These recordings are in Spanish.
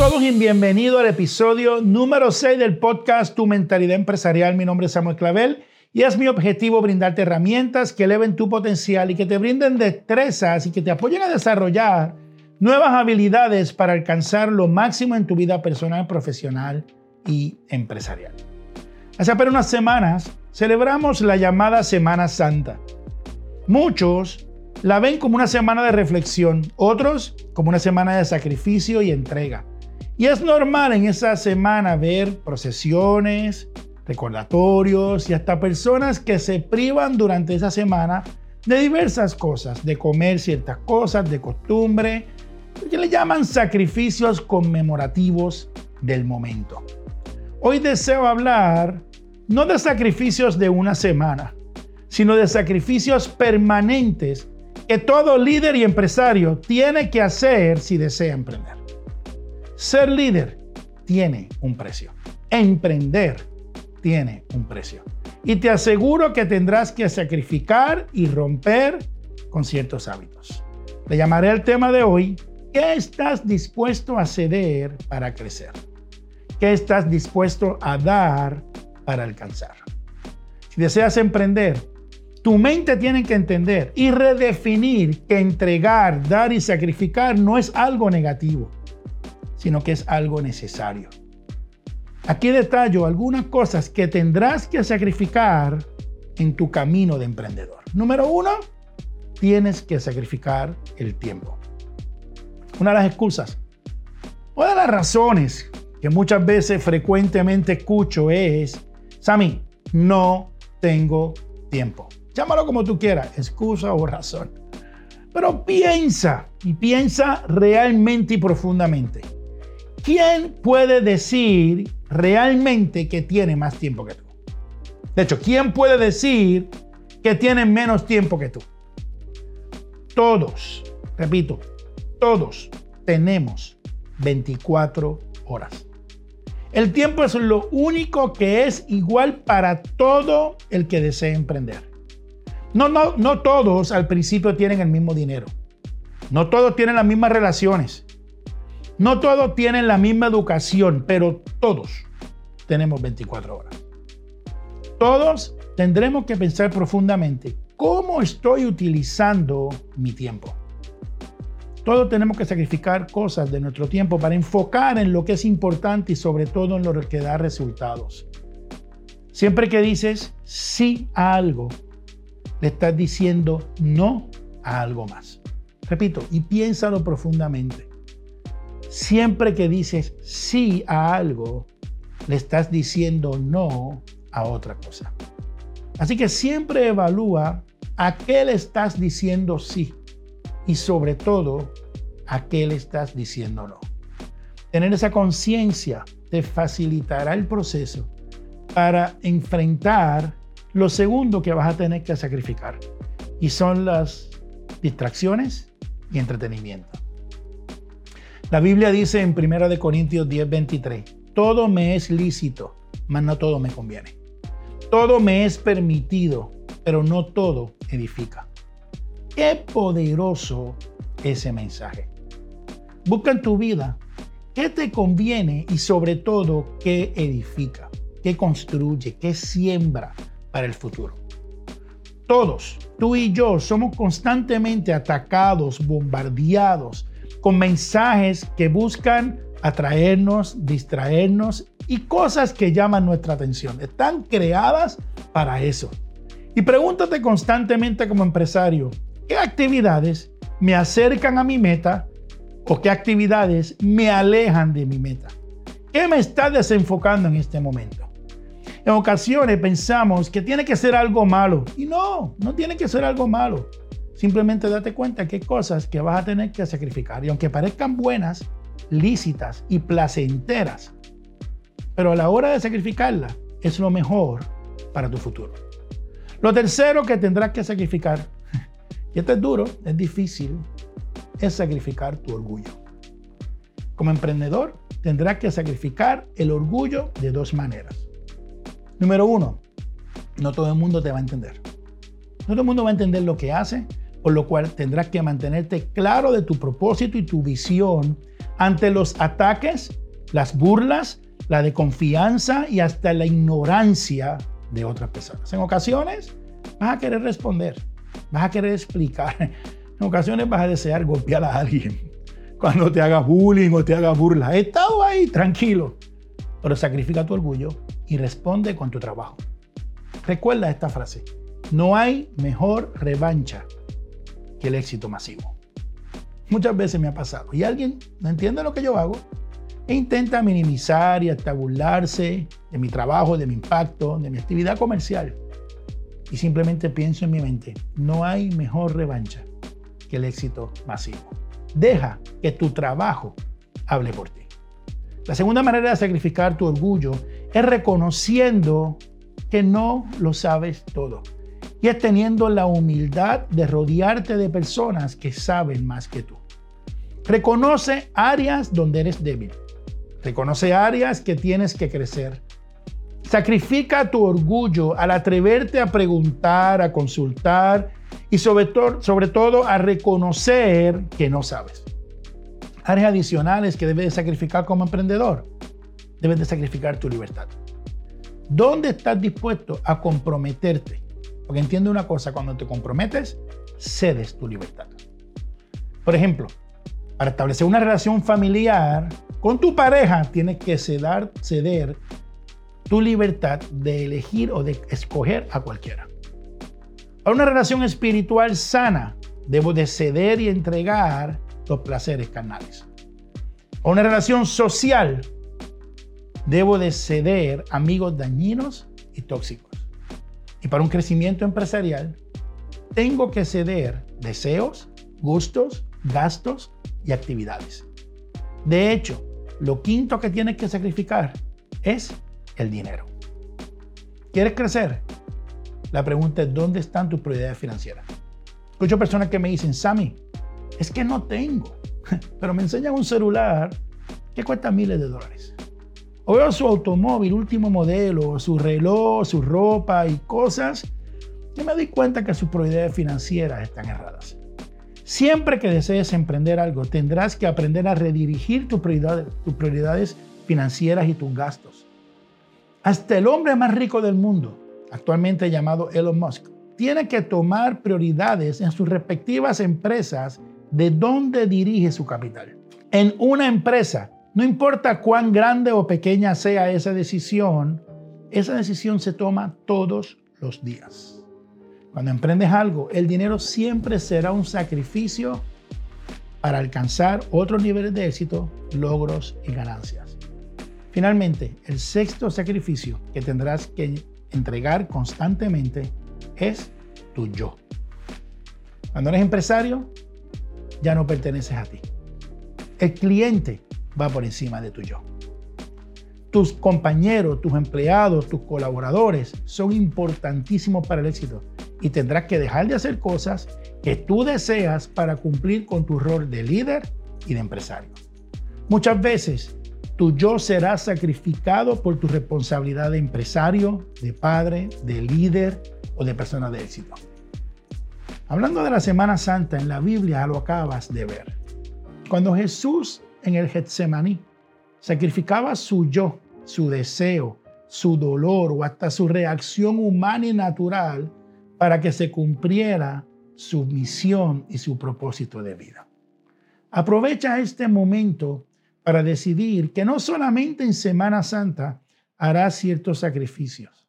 todos y bienvenido al episodio número 6 del podcast Tu Mentalidad Empresarial. Mi nombre es Samuel Clavel y es mi objetivo brindarte herramientas que eleven tu potencial y que te brinden destrezas y que te apoyen a desarrollar nuevas habilidades para alcanzar lo máximo en tu vida personal, profesional y empresarial. Hace apenas unas semanas celebramos la llamada Semana Santa. Muchos la ven como una semana de reflexión, otros como una semana de sacrificio y entrega. Y es normal en esa semana ver procesiones, recordatorios y hasta personas que se privan durante esa semana de diversas cosas, de comer ciertas cosas, de costumbre, que le llaman sacrificios conmemorativos del momento. Hoy deseo hablar no de sacrificios de una semana, sino de sacrificios permanentes que todo líder y empresario tiene que hacer si desea emprender. Ser líder tiene un precio. Emprender tiene un precio. Y te aseguro que tendrás que sacrificar y romper con ciertos hábitos. Le llamaré el tema de hoy, ¿qué estás dispuesto a ceder para crecer? ¿Qué estás dispuesto a dar para alcanzar? Si deseas emprender, tu mente tiene que entender y redefinir que entregar, dar y sacrificar no es algo negativo, sino que es algo necesario. Aquí detallo algunas cosas que tendrás que sacrificar en tu camino de emprendedor. Número uno, tienes que sacrificar el tiempo. Una de las excusas, una de las razones que muchas veces frecuentemente escucho es, Sami, no tengo tiempo. Llámalo como tú quieras, excusa o razón. Pero piensa y piensa realmente y profundamente. ¿Quién puede decir realmente que tiene más tiempo que tú? De hecho, ¿quién puede decir que tiene menos tiempo que tú? Todos, repito, todos tenemos 24 horas. El tiempo es lo único que es igual para todo el que desee emprender. No, no, no todos al principio tienen el mismo dinero. No todos tienen las mismas relaciones. No todos tienen la misma educación, pero todos tenemos 24 horas. Todos tendremos que pensar profundamente cómo estoy utilizando mi tiempo. Todos tenemos que sacrificar cosas de nuestro tiempo para enfocar en lo que es importante y sobre todo en lo que da resultados. Siempre que dices sí a algo, le estás diciendo no a algo más. Repito, y piénsalo profundamente. Siempre que dices sí a algo, le estás diciendo no a otra cosa. Así que siempre evalúa a qué le estás diciendo sí y sobre todo a qué le estás diciendo no. Tener esa conciencia te facilitará el proceso para enfrentar lo segundo que vas a tener que sacrificar y son las distracciones y entretenimiento. La Biblia dice en 1 Corintios 10:23, todo me es lícito, mas no todo me conviene. Todo me es permitido, pero no todo edifica. Qué poderoso ese mensaje. Busca en tu vida qué te conviene y sobre todo qué edifica, qué construye, qué siembra, para el futuro. Todos, tú y yo, somos constantemente atacados, bombardeados con mensajes que buscan atraernos, distraernos y cosas que llaman nuestra atención. Están creadas para eso. Y pregúntate constantemente como empresario, ¿qué actividades me acercan a mi meta o qué actividades me alejan de mi meta? ¿Qué me está desenfocando en este momento? En ocasiones pensamos que tiene que ser algo malo. Y no, no tiene que ser algo malo. Simplemente date cuenta que hay cosas que vas a tener que sacrificar. Y aunque parezcan buenas, lícitas y placenteras, pero a la hora de sacrificarlas es lo mejor para tu futuro. Lo tercero que tendrás que sacrificar, y esto es duro, es difícil, es sacrificar tu orgullo. Como emprendedor, tendrás que sacrificar el orgullo de dos maneras. Número uno, no todo el mundo te va a entender. No todo el mundo va a entender lo que hace, por lo cual tendrás que mantenerte claro de tu propósito y tu visión ante los ataques, las burlas, la de confianza y hasta la ignorancia de otras personas. En ocasiones vas a querer responder, vas a querer explicar, en ocasiones vas a desear golpear a alguien cuando te haga bullying o te haga burla. He estado ahí, tranquilo, pero sacrifica tu orgullo y responde con tu trabajo. Recuerda esta frase, no hay mejor revancha que el éxito masivo. Muchas veces me ha pasado y alguien no entiende lo que yo hago e intenta minimizar y hasta burlarse de mi trabajo, de mi impacto, de mi actividad comercial. Y simplemente pienso en mi mente, no hay mejor revancha que el éxito masivo. Deja que tu trabajo hable por ti. La segunda manera de sacrificar tu orgullo es reconociendo que no lo sabes todo. Y es teniendo la humildad de rodearte de personas que saben más que tú. Reconoce áreas donde eres débil. Reconoce áreas que tienes que crecer. Sacrifica tu orgullo al atreverte a preguntar, a consultar y sobre, todo a reconocer que no sabes. Áreas adicionales que debes de sacrificar como emprendedor. Debes de sacrificar tu libertad. ¿Dónde estás dispuesto a comprometerte? Porque entiende una cosa, cuando te comprometes, cedes tu libertad. Por ejemplo, para establecer una relación familiar con tu pareja, tienes que ceder, tu libertad de elegir o de escoger a cualquiera. Para una relación espiritual sana, debo de ceder y entregar los placeres carnales. Para una relación social, debo de ceder amigos dañinos y tóxicos. Para un crecimiento empresarial, tengo que ceder deseos, gustos, gastos y actividades. De hecho, lo quinto que tienes que sacrificar es el dinero. ¿Quieres crecer? La pregunta es, ¿dónde están tus prioridades financieras? Escucho personas que me dicen, Sammy, es que no tengo, pero me enseñan un celular que cuesta miles de dólares. O veo su automóvil, último modelo, su reloj, su ropa y cosas, y me doy cuenta que sus prioridades financieras están erradas. Siempre que desees emprender algo, tendrás que aprender a redirigir tus prioridades, tus prioridades financieras y tus gastos. Hasta el hombre más rico del mundo, actualmente llamado Elon Musk, tiene que tomar prioridades en sus respectivas empresas de dónde dirige su capital. En una empresa, no importa cuán grande o pequeña sea esa decisión, esa decisión se toma todos los días. Cuando emprendes algo, el dinero siempre será un sacrificio para alcanzar otros niveles de éxito, logros y ganancias. Finalmente, el sexto sacrificio que tendrás que entregar constantemente es tu yo. Cuando eres empresario, ya no perteneces a ti. El cliente va por encima de tu yo. Tus compañeros, tus empleados, tus colaboradores son importantísimos para el éxito y tendrás que dejar de hacer cosas que tú deseas para cumplir con tu rol de líder y de empresario. Muchas veces tu yo será sacrificado por tu responsabilidad de empresario, de padre, de líder o de persona de éxito. Hablando de la Semana Santa en la Biblia, lo acabas de ver. Cuando Jesús en el Getsemaní sacrificaba su yo, su deseo, su dolor o hasta su reacción humana y natural para que se cumpliera su misión y su propósito de vida. Aprovecha este momento para decidir que no solamente en Semana Santa harás ciertos sacrificios,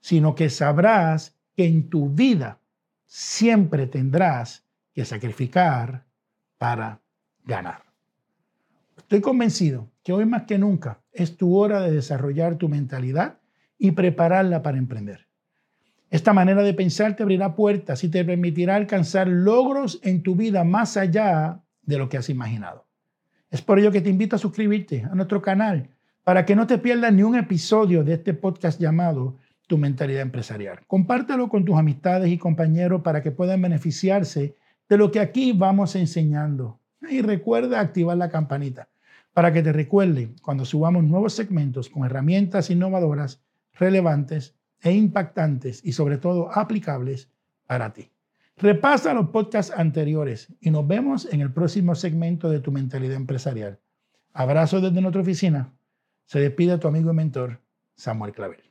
sino que sabrás que en tu vida siempre tendrás que sacrificar para ganar. Estoy convencido que hoy más que nunca es tu hora de desarrollar tu mentalidad y prepararla para emprender. Esta manera de pensar te abrirá puertas y te permitirá alcanzar logros en tu vida más allá de lo que has imaginado. Es por ello que te invito a suscribirte a nuestro canal para que no te pierdas ni un episodio de este podcast llamado Tu mentalidad empresarial. Compártelo con tus amistades y compañeros para que puedan beneficiarse de lo que aquí vamos enseñando. Y recuerda activar la campanita para que te recuerde cuando subamos nuevos segmentos con herramientas innovadoras, relevantes e impactantes y sobre todo aplicables para ti. Repasa los podcasts anteriores y nos vemos en el próximo segmento de tu mentalidad empresarial. Abrazo desde nuestra oficina. Se despide tu amigo y mentor, Samuel Clavel.